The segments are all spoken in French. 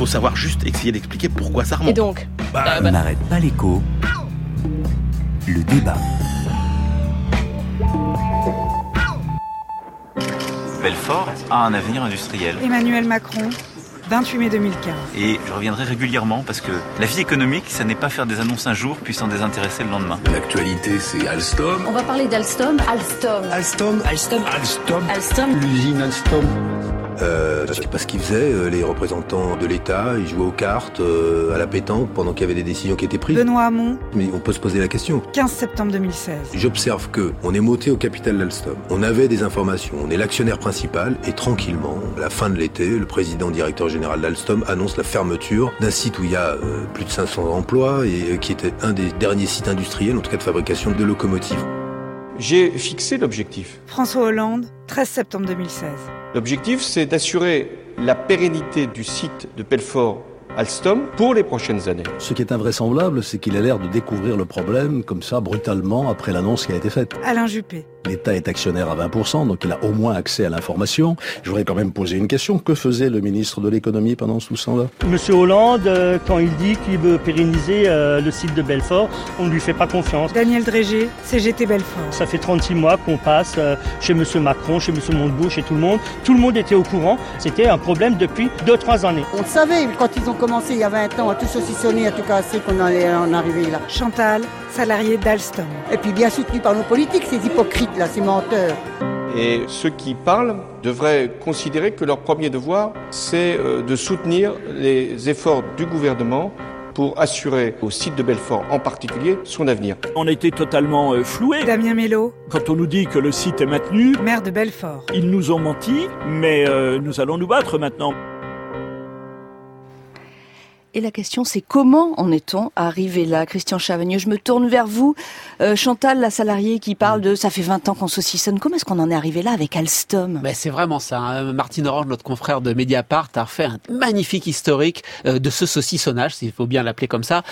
faut savoir juste essayer d'expliquer pourquoi ça remonte. Et donc Bah, Ah, On bah, n'arrête pas l'écho. Le débat. Belfort a un avenir industriel. Emmanuel Macron, 28 mai 2015. Et je reviendrai régulièrement parce que la vie économique, ça n'est pas faire des annonces un jour puis s'en désintéresser le lendemain. L'actualité, c'est Alstom. On va parler d'Alstom. Alstom. Alstom Alstom Alstom Alstom. L'usine Alstom. Euh, je sais pas ce qu'ils faisaient, euh, les représentants de l'État. Ils jouaient aux cartes, euh, à la pétanque, pendant qu'il y avait des décisions qui étaient prises. Benoît Hamon, Mais on peut se poser la question. 15 septembre 2016. J'observe que on est monté au capital d'Alstom. On avait des informations. On est l'actionnaire principal et tranquillement, à la fin de l'été, le président directeur général d'Alstom annonce la fermeture d'un site où il y a euh, plus de 500 emplois et euh, qui était un des derniers sites industriels, en tout cas de fabrication de locomotives. J'ai fixé l'objectif. François Hollande, 13 septembre 2016. L'objectif, c'est d'assurer la pérennité du site de Pelfort Alstom pour les prochaines années. Ce qui est invraisemblable, c'est qu'il a l'air de découvrir le problème comme ça, brutalement, après l'annonce qui a été faite. Alain Juppé. L'État est actionnaire à 20%, donc il a au moins accès à l'information. Je voudrais quand même poser une question. Que faisait le ministre de l'économie pendant tout ce temps-là? Monsieur Hollande, euh, quand il dit qu'il veut pérenniser euh, le site de Belfort, on ne lui fait pas confiance. Daniel Drégé, CGT Belfort. Ça fait 36 mois qu'on passe euh, chez Monsieur Macron, chez Monsieur Montebourg, chez tout le monde. Tout le monde était au courant. C'était un problème depuis 2-3 années. On le savait, quand ils ont commencé il y a 20 ans à tout saucissonner, à tout casser, qu'on allait en arriver là. Chantal, salarié d'Alstom. Et puis bien soutenu par nos politiques, ces hypocrites là, ces menteurs. Et ceux qui parlent devraient considérer que leur premier devoir, c'est euh, de soutenir les efforts du gouvernement pour assurer au site de Belfort en particulier son avenir. On a été totalement euh, floués. Damien Mello, Quand on nous dit que le site est maintenu, maire de Belfort. ils nous ont menti, mais euh, nous allons nous battre maintenant. Et la question, c'est comment en est-on arrivé là, Christian Chavagneux? Je me tourne vers vous, Euh, Chantal, la salariée qui parle de ça fait 20 ans qu'on saucissonne. Comment est-ce qu'on en est arrivé là avec Alstom? Ben, c'est vraiment ça. hein. Martine Orange, notre confrère de Mediapart, a fait un magnifique historique euh, de ce saucissonnage, s'il faut bien l'appeler comme ça.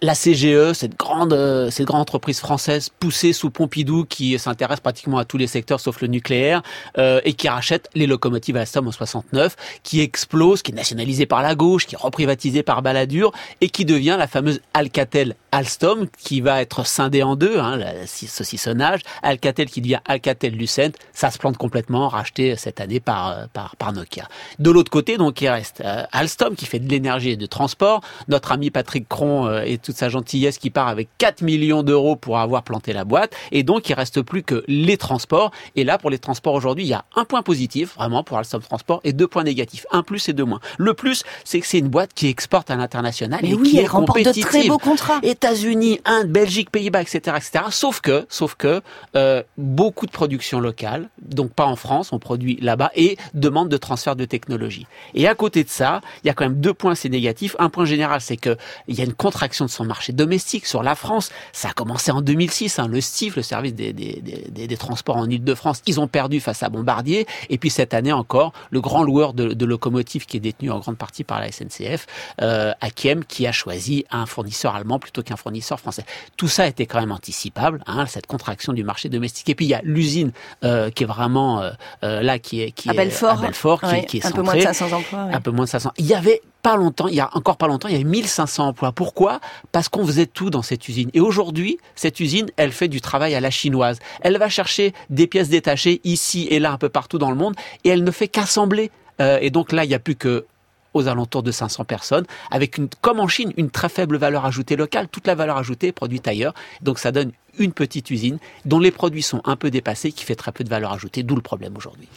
La CGE, cette grande, euh, cette grande entreprise française poussée sous Pompidou, qui s'intéresse pratiquement à tous les secteurs sauf le nucléaire, euh, et qui rachète les locomotives Alstom en 69, qui explose, qui est nationalisée par la gauche, qui est reprivatisée par Balladur, et qui devient la fameuse Alcatel Alstom, qui va être scindée en deux, hein, le saucissonnage. Alcatel qui devient Alcatel Lucent, ça se plante complètement, racheté cette année par, euh, par, par Nokia. De l'autre côté, donc, il reste euh, Alstom qui fait de l'énergie et du transport. Notre ami Patrick Cron euh, et toute sa gentillesse qui part avec 4 millions d'euros pour avoir planté la boîte. Et donc, il reste plus que les transports. Et là, pour les transports aujourd'hui, il y a un point positif, vraiment, pour Alstom Transport, et deux points négatifs. Un plus et deux moins. Le plus, c'est que c'est une boîte qui exporte à l'international Mais et oui, qui elle est remporte de très beaux contrats. États-Unis, Inde, Belgique, Pays-Bas, etc., etc. Sauf que, sauf que euh, beaucoup de production locale, donc pas en France, on produit là-bas et demande de transfert de technologie. Et à côté de ça, il y a quand même deux points, c'est négatif. Un point général, c'est que il y a une contraction de son marché domestique sur la France. Ça a commencé en 2006, hein, le STIF, le service des, des, des, des- des transports en Ile-de-France, ils ont perdu face à Bombardier. Et puis cette année encore, le grand loueur de, de locomotives qui est détenu en grande partie par la SNCF, euh, Akiem, qui a choisi un fournisseur allemand plutôt qu'un fournisseur français. Tout ça était quand même anticipable, hein, cette contraction du marché domestique. Et puis il y a l'usine euh, qui est vraiment euh, euh, là, qui est, qui À est Belfort, à Belfort, qui, Ouais, qui est un peu moins de centrée. 500 emplois. ouais. Un peu moins de 500. Il y avait pas longtemps, il y a encore pas longtemps, il y avait 1500 emplois. Pourquoi? Parce qu'on faisait tout dans cette usine. Et aujourd'hui, cette usine, elle fait du travail à la chinoise. Elle va chercher des pièces détachées ici et là, un peu partout dans le monde, et elle ne fait qu'assembler. Euh, et donc là, il n'y a plus que aux alentours de 500 personnes, avec une, comme en Chine, une très faible valeur ajoutée locale. Toute la valeur ajoutée est produite ailleurs. Donc ça donne une petite usine dont les produits sont un peu dépassés, qui fait très peu de valeur ajoutée, d'où le problème aujourd'hui.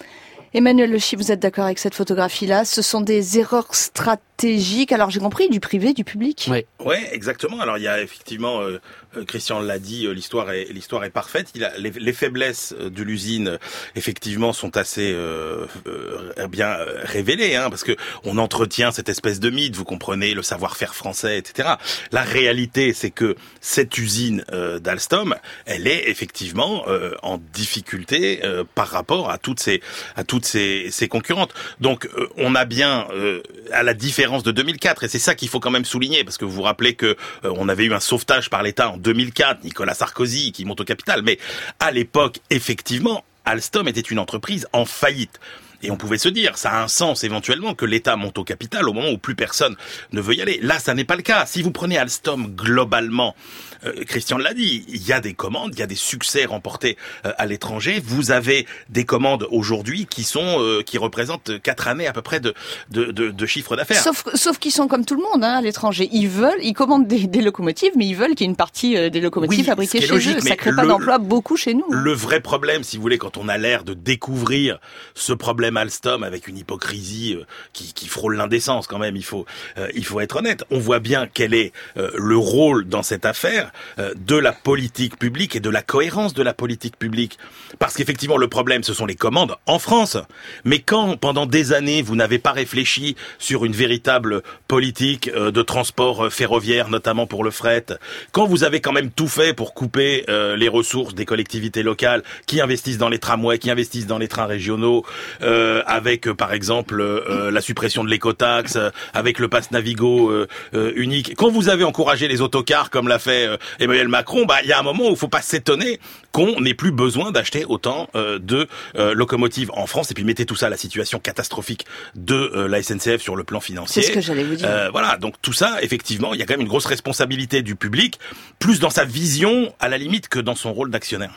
Emmanuel Le Chi, vous êtes d'accord avec cette photographie-là Ce sont des erreurs stratégiques. Alors j'ai compris, du privé, du public. Oui. Ouais, exactement. Alors il y a effectivement, euh, Christian l'a dit, euh, l'histoire est l'histoire est parfaite. Il a, les, les faiblesses euh, de l'usine, euh, effectivement, sont assez euh, euh, bien euh, révélées, hein, parce que on entretient cette espèce de mythe. Vous comprenez le savoir-faire français, etc. La réalité, c'est que cette usine euh, d'Alstom, elle est effectivement euh, en difficulté euh, par rapport à toutes ces à toutes ses, ses concurrentes. Donc euh, on a bien, euh, à la différence de 2004, et c'est ça qu'il faut quand même souligner, parce que vous vous rappelez que euh, on avait eu un sauvetage par l'État en 2004, Nicolas Sarkozy qui monte au capital, mais à l'époque, effectivement, Alstom était une entreprise en faillite. Et on pouvait se dire, ça a un sens éventuellement que l'État monte au capital au moment où plus personne ne veut y aller. Là, ça n'est pas le cas. Si vous prenez Alstom globalement, euh, Christian l'a dit, il y a des commandes, il y a des succès remportés euh, à l'étranger. Vous avez des commandes aujourd'hui qui sont euh, qui représentent quatre années à peu près de de, de, de chiffre d'affaires. Sauf, sauf qu'ils sont comme tout le monde hein, à l'étranger. Ils veulent, ils commandent des, des locomotives, mais ils veulent qu'il y ait une partie euh, des locomotives Oui, fabriquées chez logique, eux. Ça crée pas d'emploi beaucoup chez nous. Le vrai problème, si vous voulez, quand on a l'air de découvrir ce problème Alstom avec une hypocrisie euh, qui, frôle l'indécence quand même, il faut, euh, il faut être honnête. On voit bien quel est euh, le rôle dans cette affaire de la politique publique et de la cohérence de la politique publique. Parce qu'effectivement, le problème, ce sont les commandes en France. Mais quand, pendant des années, vous n'avez pas réfléchi sur une véritable politique de transport ferroviaire, notamment pour le fret, quand vous avez quand même tout fait pour couper les ressources des collectivités locales qui investissent dans les tramways, qui investissent dans les trains régionaux, euh, avec euh, par exemple euh, la suppression de l'écotaxe, euh, avec le pass Navigo euh, euh, unique, quand vous avez encouragé les autocars comme l'a fait Emmanuel Macron, bah il y a un moment où il faut pas s'étonner qu'on n'ait plus besoin d'acheter autant de locomotives en France et puis mettez tout ça à la situation catastrophique de la SNCF sur le plan financier. C'est ce que j'allais vous dire. Euh, voilà, donc tout ça, effectivement, il y a quand même une grosse responsabilité du public, plus dans sa vision à la limite que dans son rôle d'actionnaire.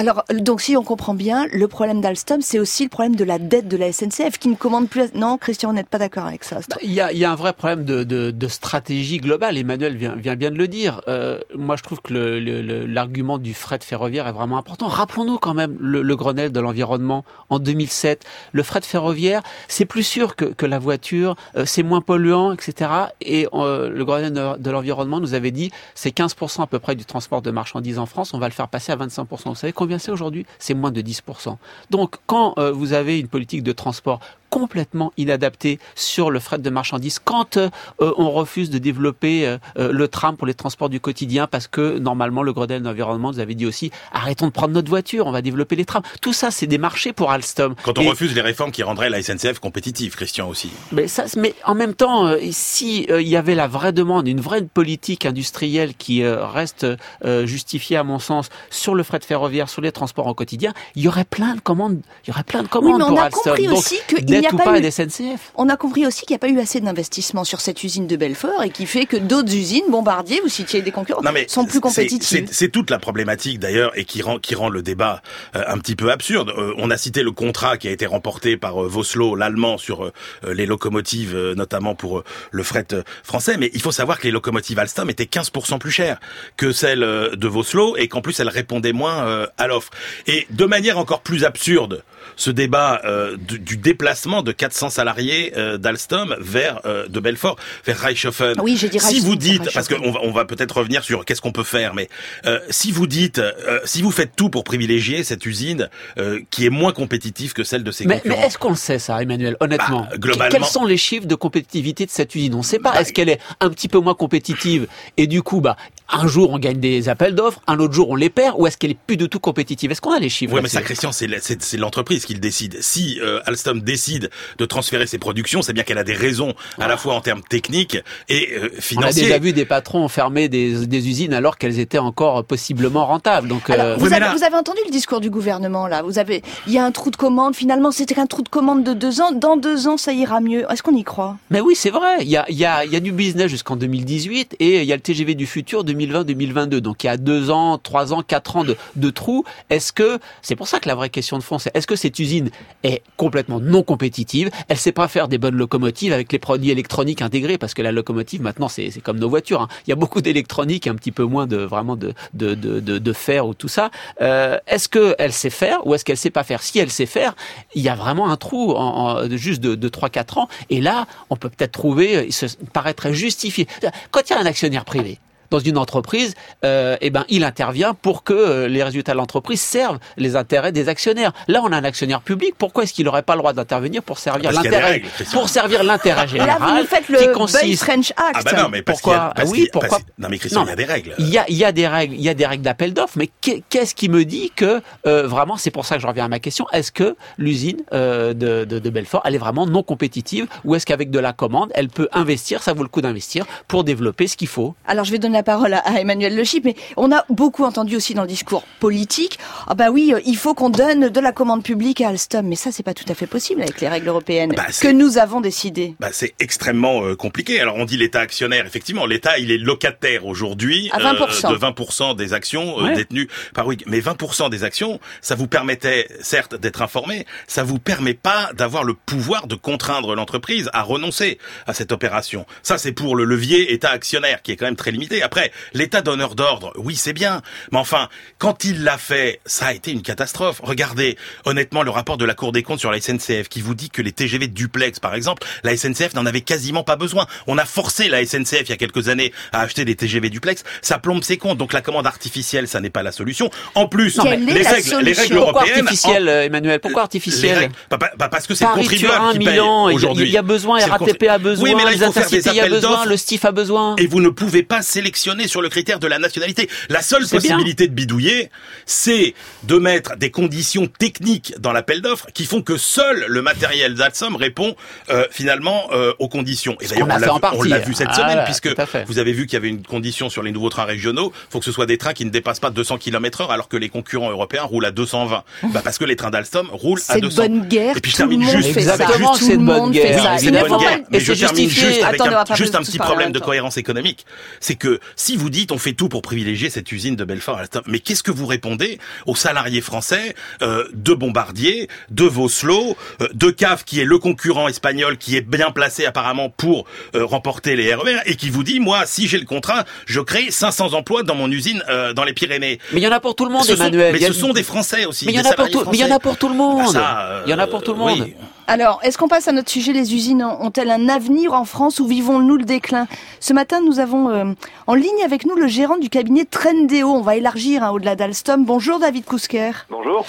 Alors, donc si on comprend bien, le problème d'Alstom, c'est aussi le problème de la dette de la SNCF qui ne commande plus. Non, Christian, vous n'êtes pas d'accord avec ça. Bah, Il y, a, il y a un vrai problème de, de, de stratégie globale. Emmanuel vient, vient bien de le dire. Euh, moi, je trouve que l'argument du fret ferroviaire est vraiment important. Rappelons-nous quand même le, le Grenelle de l'environnement en 2007. Le fret ferroviaire, c'est plus sûr que, que la voiture, euh, c'est moins polluant, etc. Et euh, le Grenelle de l'environnement nous avait dit c'est 15% à peu près du transport de marchandises en France. On va le faire passer à 25%. Vous savez combien c'est aujourd'hui? C'est moins de 10%. Donc, quand euh, vous avez une politique de transport complètement inadaptée sur le fret de marchandises quand euh, euh, on refuse de développer euh, euh, le tram pour les transports du quotidien parce que normalement le Grenelle de l'environnement nous avait dit aussi arrêtons de prendre notre voiture, on va développer les trams. Tout ça c'est des marchés pour Alstom. Quand on Et- refuse les réformes qui rendraient la SNCF compétitive, Christian aussi. mais, ça, mais en même temps, euh, si euh, il y avait la vraie demande, une vraie politique industrielle qui euh, reste euh, justifiée à mon sens sur le fret ferroviaire, sur les transports en quotidien, il y aurait plein de commandes, il y aurait plein de Oui, commandes mais on pour a Alstom. compris Donc, aussi qu'il dette n'y a ou pas pas eu- des SNCF. On a compris aussi qu'il n'y a pas eu assez d'investissement sur cette usine de Belfort et qui fait que d'autres usines, Bombardier, vous citiez des concurrents, Non, mais sont plus compétitives. C'est toute la problématique d'ailleurs et qui rend qui rend le débat euh, un petit peu absurde. Euh, on a cité le contrat qui a été remporté par euh, Voslo, l'allemand, sur les locomotives, euh, notamment pour euh, le fret euh, français. Mais il faut savoir que les locomotives Alstom étaient 15% plus chères que celles euh, de Voslo et qu'en plus elles répondaient moins euh, à l'offre. Et de manière encore plus absurde, ce débat euh, du, du déplacement de 400 salariés euh, d'Alstom vers euh, de Belfort vers Reichshofen. Oui, j'ai dit Si vous dites, parce qu'on va, on va peut-être revenir sur qu'est-ce qu'on peut faire, mais euh, si vous dites, euh, si vous faites tout pour privilégier cette usine euh, qui est moins compétitive que celle de ses Mais, mais concurrents, est-ce qu'on le sait ça, Emmanuel, honnêtement? Bah, globalement- Quels sont les chiffres de compétitivité de cette usine? On ne sait pas. Est-ce qu'elle est un petit peu moins compétitive? Et du coup, bah, un jour on gagne des appels d'offres, un autre jour on les perd, ou est-ce qu'elle est plus du tout compétitive? Est-ce qu'on a les chiffres Oui, mais ça, Christian, c'est l'entreprise qui le décide. Si euh, Alstom décide de transférer ses productions, c'est bien qu'elle a des raisons, à la fois en termes techniques et euh, On a financiers. déjà vu des patrons fermer des, des usines alors qu'elles étaient encore possiblement rentables. Donc, Alors, euh, vous, avez, vous avez entendu le discours du gouvernement là Vous avez, il y a un trou de commande. Finalement, c'était qu'un trou de commande de deux ans. Dans deux ans, ça ira mieux. Est-ce qu'on y croit? Mais oui, c'est vrai. Il y a, il y, a, il y a du business jusqu'en 2018 et il y a le TGV du futur 2020-2022. Donc il y a deux ans, trois ans, quatre ans de, de trous. Est-ce que c'est pour ça que la vraie question de fond, c'est est-ce que cette usine est complètement non compétitive? Elle sait pas faire des bonnes locomotives avec les produits électroniques intégrés parce que la locomotive maintenant c'est comme nos voitures. hein. Il y a beaucoup d'électronique, un petit peu moins de vraiment de de de, de, fer ou tout ça. Euh, est-ce que elle sait faire ou est-ce qu'elle sait pas faire? Si elle sait faire, il y a vraiment un trou en, juste de, de 3-4 ans. Et là, on peut peut-être trouver, il se paraîtrait justifié. Quand il y a un actionnaire privé, dans une entreprise, euh, eh ben, il intervient pour que euh, les résultats de l'entreprise servent les intérêts des actionnaires. Là, on a un actionnaire public. Pourquoi est-ce qu'il n'aurait pas le droit d'intervenir pour servir l'intérêt, pour servir l'intérêt Là, général vous nous faites le consiste French Act. Ah bah non, mais parce pourquoi parce Ah oui, pourquoi parce- Non mais Christian, Non, il y a des règles. il y a, il y a des règles, il y a des règles d'appel d'offres, mais qu'est- qu'est-ce qui me dit que euh, vraiment, c'est pour ça que je reviens à ma question, est-ce que l'usine euh, de, de, de Belfort, elle est vraiment non compétitive, ou est-ce qu'avec de la commande, elle peut investir, ça vaut le coup d'investir pour développer ce qu'il faut? Alors, je vais donner la parole à, à Emmanuel Le Chip, mais on a beaucoup entendu aussi dans le discours politique, ah bah oui, euh, il faut qu'on donne de la commande publique à Alstom, mais ça c'est pas tout à fait possible avec les règles européennes Bah, que nous avons décidées. Bah, c'est extrêmement euh, compliqué. Alors on dit l'État actionnaire. Effectivement, l'État il est locataire aujourd'hui À 20%. de 20% des actions euh, Ouais. détenues par Bouygues. Mais 20% des actions, ça vous permettait certes d'être informé, ça vous permet pas d'avoir le pouvoir de contraindre l'entreprise à renoncer à cette opération. Ça c'est pour le levier État actionnaire qui est quand même très limité. Après, l'État donneur d'ordre, oui c'est bien, mais enfin quand il l'a fait, ça a été une catastrophe. Regardez honnêtement le rapport de la Cour des comptes sur la SNCF qui vous dit que les TGV duplex par exemple, la SNCF n'en avait quasiment pas besoin. On a forcé la SNCF il y a quelques années à acheter des TGV duplex, ça plombe ses comptes. Donc la commande artificielle, ça n'est pas la solution. En plus, Non, mais les règles, les règles Pourquoi européennes artificielle, en- euh, Emmanuel? Pourquoi artificielle? Règles- bah, bah, bah, parce que c'est le contribuable qui paye Milan, il y a- aujourd'hui. il y a besoin, RATP a besoin, Oui, mais là, il les faut faire des Intercités a besoin, le STIF a besoin. Et vous ne pouvez pas sélectionner sur le critère de la nationalité. La seule C'est bien. possibilité de bidouiller, c'est de mettre des conditions techniques dans l'appel d'offres qui font que seul le matériel d'Alstom répond euh, finalement euh, aux conditions. Et d'ailleurs, on l'a vu- vu cette Ah, semaine, voilà, puisque vous avez vu qu'il y avait une condition sur les nouveaux trains régionaux. faut que ce soit des trains qui ne dépassent pas 200 km heure, alors que les concurrents européens roulent à 220. Bah parce que les trains d'Alstom roulent à C'est de 200. bonne guerre, Et puis je termine juste. Exactement, c'est bonne guerre. Oui, c'est c'est une bonne Mais je c'est termine juste avec un, juste petit problème de cohérence économique. C'est que si vous dites on fait tout pour privilégier cette usine de Belfort, mais qu'est-ce que vous répondez aux salariés français euh, de Bombardier, de Voslo, euh, de CAF qui est le concurrent espagnol qui est bien placé apparemment pour euh, remporter les RER et qui vous dit moi si j'ai le contrat, je crée 500 emplois dans mon usine euh, dans les Pyrénées. Mais il y en a pour tout le monde, Ce sont- Emmanuel. mais ce sont des Français aussi. Mais il y en a pour tout, il y en a pour tout le monde. Ça, euh, Il y en a pour tout le monde. Alors, est-ce qu'on passe à notre sujet Les usines ont-elles un avenir en France ou vivons-nous le déclin? Ce matin, nous avons euh, en ligne avec nous le gérant du cabinet Trendéo. On va élargir hein, au-delà d'Alstom. Bonjour David Kousker. Bonjour.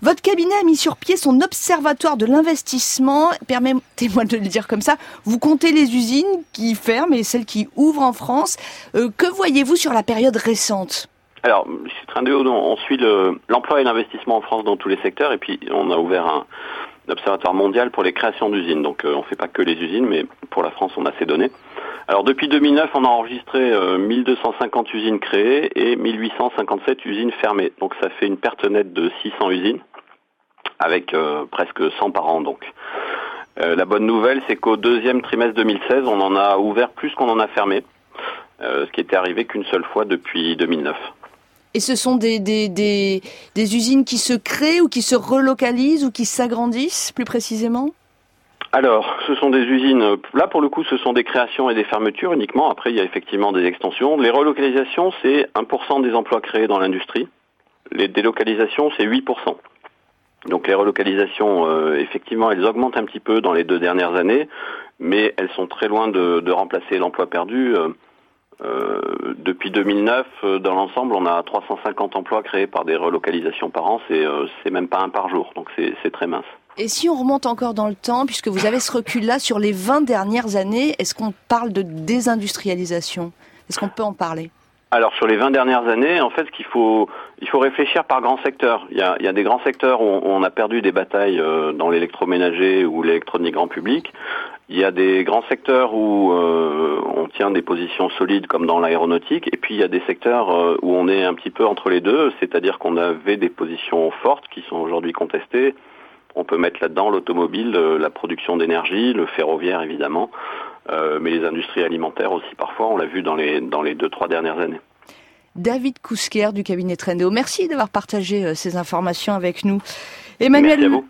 Votre cabinet a mis sur pied son observatoire de l'investissement. Permettez-moi de le dire comme ça. Vous comptez les usines qui ferment et celles qui ouvrent en France. Euh, que voyez-vous sur la période récente? Alors, chez Trendéo, on suit le- l'emploi et l'investissement en France dans tous les secteurs, et puis on a ouvert un, un observatoire mondial pour les créations d'usines. Donc, euh, on fait pas que les usines, mais pour la France, on a ces données. Alors, depuis 2009, on a enregistré euh, 1250 usines créées et 1857 usines fermées. Donc, ça fait une perte nette de 600 usines, avec euh, presque 100 par an. Donc, Euh, la bonne nouvelle, c'est qu'au deuxième trimestre 2016, on en a ouvert plus qu'on en a fermé, euh, ce qui était arrivé qu'une seule fois depuis 2009. Et ce sont des, des, des, usines qui se créent ou qui se relocalisent ou qui s'agrandissent plus précisément? Alors, ce sont des usines, là pour le coup ce sont des créations et des fermetures uniquement, après il y a effectivement des extensions. Les relocalisations c'est 1% des emplois créés dans l'industrie, les délocalisations c'est 8%. Donc les relocalisations, euh, effectivement, elles augmentent un petit peu dans les deux dernières années, mais elles sont très loin de, de remplacer l'emploi perdu. Euh, euh, depuis 2009, euh, dans l'ensemble, on a 350 emplois créés par des relocalisations par an, c'est euh, même pas un par jour, donc c'est très mince. Et si on remonte encore dans le temps, puisque vous avez ce recul-là sur les 20 dernières années, est-ce qu'on parle de désindustrialisation? Est-ce qu'on peut en parler? Alors sur les 20 dernières années, en fait, ce qu'il faut, il faut réfléchir par grands secteurs. Il y a, il y a des grands secteurs où on, on a perdu des batailles euh, dans l'électroménager ou l'électronique grand public. Il y a des grands secteurs où euh, on tient des positions solides comme dans l'aéronautique. Et puis il y a des secteurs euh, où on est un petit peu entre les deux, c'est-à-dire qu'on avait des positions fortes qui sont aujourd'hui contestées. On peut mettre là-dedans l'automobile, euh, la production d'énergie, le ferroviaire évidemment, euh, mais les industries alimentaires aussi parfois, on l'a vu dans les, dans les deux, trois dernières années. David Kousker du cabinet Trendéo, merci d'avoir partagé euh, ces informations avec nous. Emmanuel.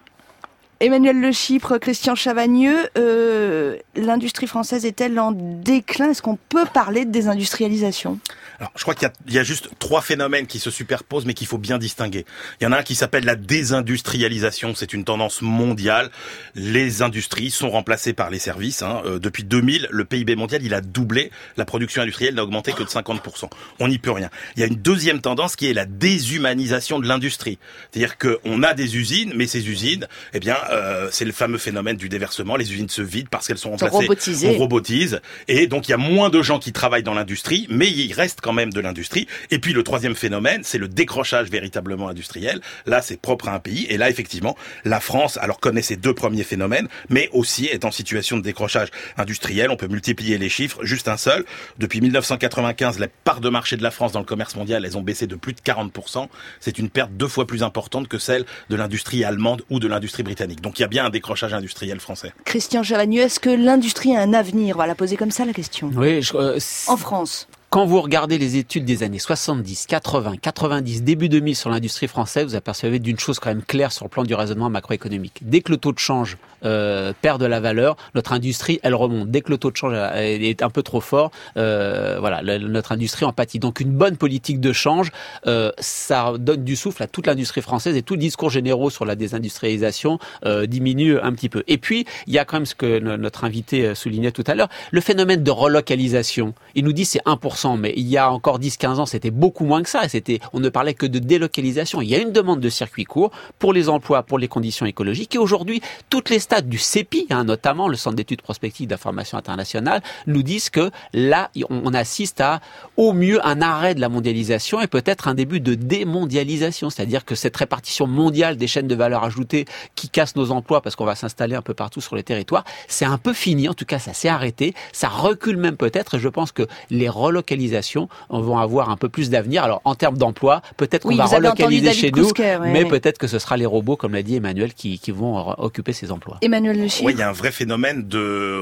Emmanuel Le Chypre, Christian Chavagneux, euh, l'industrie française est-elle en déclin? Est-ce qu'on peut parler de désindustrialisation? Alors, je crois qu'il y y a juste trois phénomènes qui se superposent, mais qu'il faut bien distinguer. Il y en a un qui s'appelle la désindustrialisation. C'est une tendance mondiale. Les industries sont remplacées par les services. hein. Euh, depuis 2000, le PIB mondial, il a doublé. La production industrielle n'a augmenté que de 50%. On n'y peut rien. Il y a une deuxième tendance qui est la déshumanisation de l'industrie. C'est-à-dire qu'on a des usines, mais ces usines, eh bien, euh, c'est le fameux phénomène du déversement. Les usines se vident parce qu'elles sont Sont remplacées. robotisées. On robotise. Et donc, il y a moins de gens qui travaillent dans l'industrie, mais il reste quand même de l'industrie. Et puis, le troisième phénomène, c'est le décrochage véritablement industriel. Là, c'est propre à un pays. Et là, effectivement, la France, alors, connaît ces deux premiers phénomènes, mais aussi est en situation de décrochage industriel. On peut multiplier les chiffres. Juste un seul. Depuis 1995, les parts de marché de la France dans le commerce mondial, elles ont baissé de plus de 40%. C'est une perte deux fois plus importante que celle de l'industrie allemande ou de l'industrie britannique. Donc, il y a bien un décrochage industriel français. Christian Chavagneux, est-ce que l'industrie a un avenir? On va la poser comme ça la question. Oui, je- euh, En France. Quand vous regardez les études des années 70, 80, 90, début 2000 sur l'industrie française, vous apercevez d'une chose quand même claire sur le plan du raisonnement macroéconomique. Dès que le taux de change euh, perd de la valeur, notre industrie, elle remonte. Dès que le taux de change euh, est un peu trop fort, euh, voilà, notre industrie en pâtit. Donc une bonne politique de change, euh, ça donne du souffle à toute l'industrie française et tout le discours généraux sur la désindustrialisation euh, diminue un petit peu. Et puis, il y a quand même ce que no- notre invité euh, soulignait tout à l'heure, le phénomène de relocalisation. Il nous dit c'est 1%, mais il y a encore 10-15 ans, c'était beaucoup moins que ça. C'était, on ne parlait que de délocalisation. Il y a une demande de circuit court pour les emplois, pour les conditions écologiques. Et aujourd'hui, toutes les stades du CEPI, hein, notamment le Centre d'études prospectives d'information internationale, nous disent que là, on assiste à, au mieux, un arrêt de la mondialisation et peut-être un début de démondialisation. C'est-à-dire que cette répartition mondiale des chaînes de valeur ajoutée qui casse nos emplois parce qu'on va s'installer un peu partout sur les territoires, c'est un peu fini. En tout cas, ça s'est arrêté. Ça recule même peut-être. Et je pense que les relocalisations vont avoir un peu plus d'avenir. Alors, en termes d'emploi, peut-être Oui, qu'on va relocaliser chez nous, ouais, mais ouais. peut-être que ce sera les robots, comme l'a dit Emmanuel, qui, qui vont occuper ces emplois. Emmanuel Le. Oui, il y a un vrai phénomène de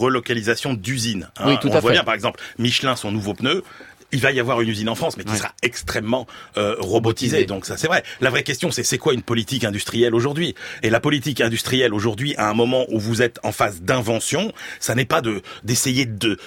relocalisation d'usines. hein. Oui, tout On à voit fait. bien, par exemple, Michelin, son nouveau pneu. Il va y avoir une usine en France, mais qui sera extrêmement euh, robotisée. Donc ça, c'est vrai. La vraie question, c'est c'est quoi une politique industrielle aujourd'hui? Et la politique industrielle aujourd'hui, à un moment où vous êtes en phase d'invention, ça n'est pas de d'essayer de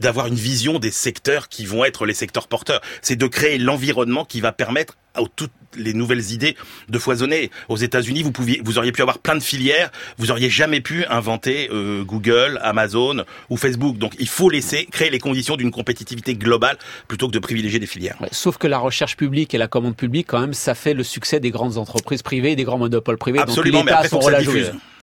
d'avoir une vision des secteurs qui vont être les secteurs porteurs. C'est de créer l'environnement qui va permettre à toutes les nouvelles idées de foisonner. Aux États-Unis, vous pouviez, vous auriez pu avoir plein de filières, vous auriez jamais pu inventer euh, Google, Amazon ou Facebook. Donc, il faut laisser créer les conditions d'une compétitivité globale plutôt que de privilégier des filières. Ouais, sauf que la recherche publique et la commande publique, quand même, ça fait le succès des grandes entreprises privées et des grands monopoles privés. Absolument, Donc mais après, faut que ça diffuse.